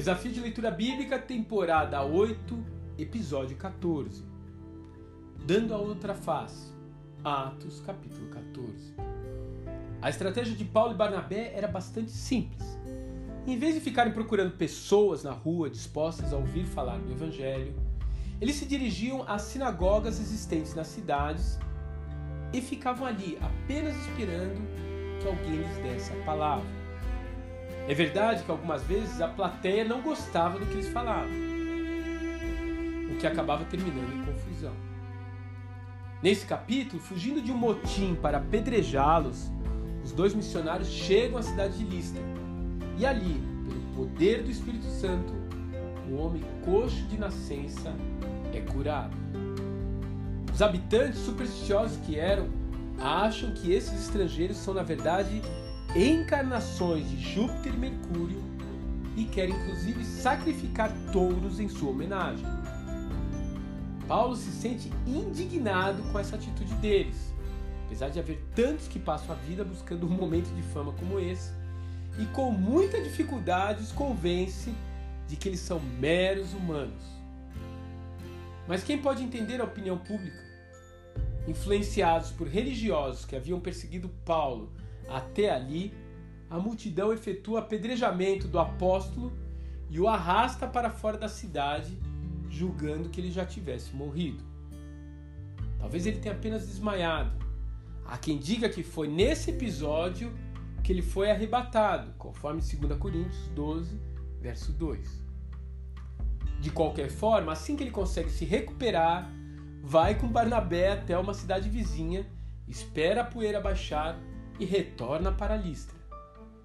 Desafio de Leitura Bíblica, temporada 8, episódio 14. Dando a outra face. Atos, capítulo 14. A estratégia de Paulo e Barnabé era bastante simples. Em vez de ficarem procurando pessoas na rua dispostas a ouvir falar do Evangelho, eles se dirigiam às sinagogas existentes nas cidades e ficavam ali apenas esperando que alguém lhes desse a palavra. É verdade que algumas vezes a plateia não gostava do que eles falavam, o que acabava terminando em confusão. Nesse capítulo, fugindo de um motim para apedrejá-los, os dois missionários chegam à cidade de Listra. E ali, pelo poder do Espírito Santo, o homem coxo de nascença é curado. Os habitantes supersticiosos que eram acham que esses estrangeiros são, na verdade, encarnações de Júpiter e Mercúrio e querem inclusive sacrificar touros em sua homenagem. Paulo se sente indignado com essa atitude deles, apesar de haver tantos que passam a vida buscando um momento de fama como esse, e com muita dificuldade os convence de que eles são meros humanos. Mas quem pode entender a opinião pública? Influenciados por religiosos que haviam perseguido Paulo até ali, a multidão efetua apedrejamento do apóstolo e o arrasta para fora da cidade, julgando que ele já tivesse morrido. Talvez ele tenha apenas desmaiado. Há quem diga que foi nesse episódio que ele foi arrebatado, conforme 2 Coríntios 12, verso 2. De qualquer forma, assim que ele consegue se recuperar, vai com Barnabé até uma cidade vizinha, espera a poeira baixar e retorna para Listra,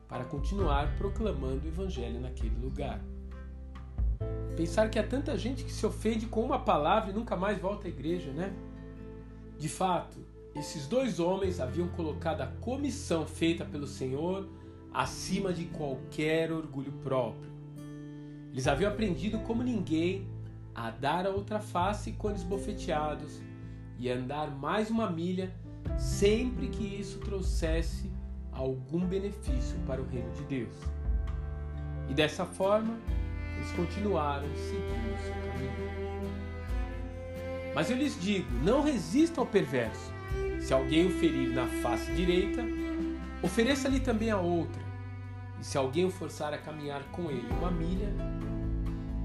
para continuar proclamando o evangelho naquele lugar. Pensar que há tanta gente que se ofende com uma palavra e nunca mais volta à igreja, né? De fato, esses dois homens haviam colocado a comissão feita pelo Senhor acima de qualquer orgulho próprio. Eles haviam aprendido como ninguém a dar a outra face quando esbofeteados e andar mais uma milha sempre que isso trouxesse algum benefício para o reino de Deus. E dessa forma, eles continuaram seguindo o seu caminho. Mas eu lhes digo: não resistam ao perverso. Se alguém o ferir na face direita, ofereça-lhe também a outra. E se alguém o forçar a caminhar com ele uma milha,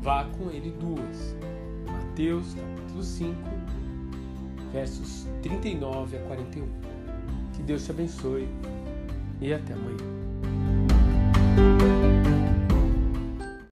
vá com ele duas. Mateus capítulo 5, versos 39 a 41. Que Deus te abençoe e até amanhã.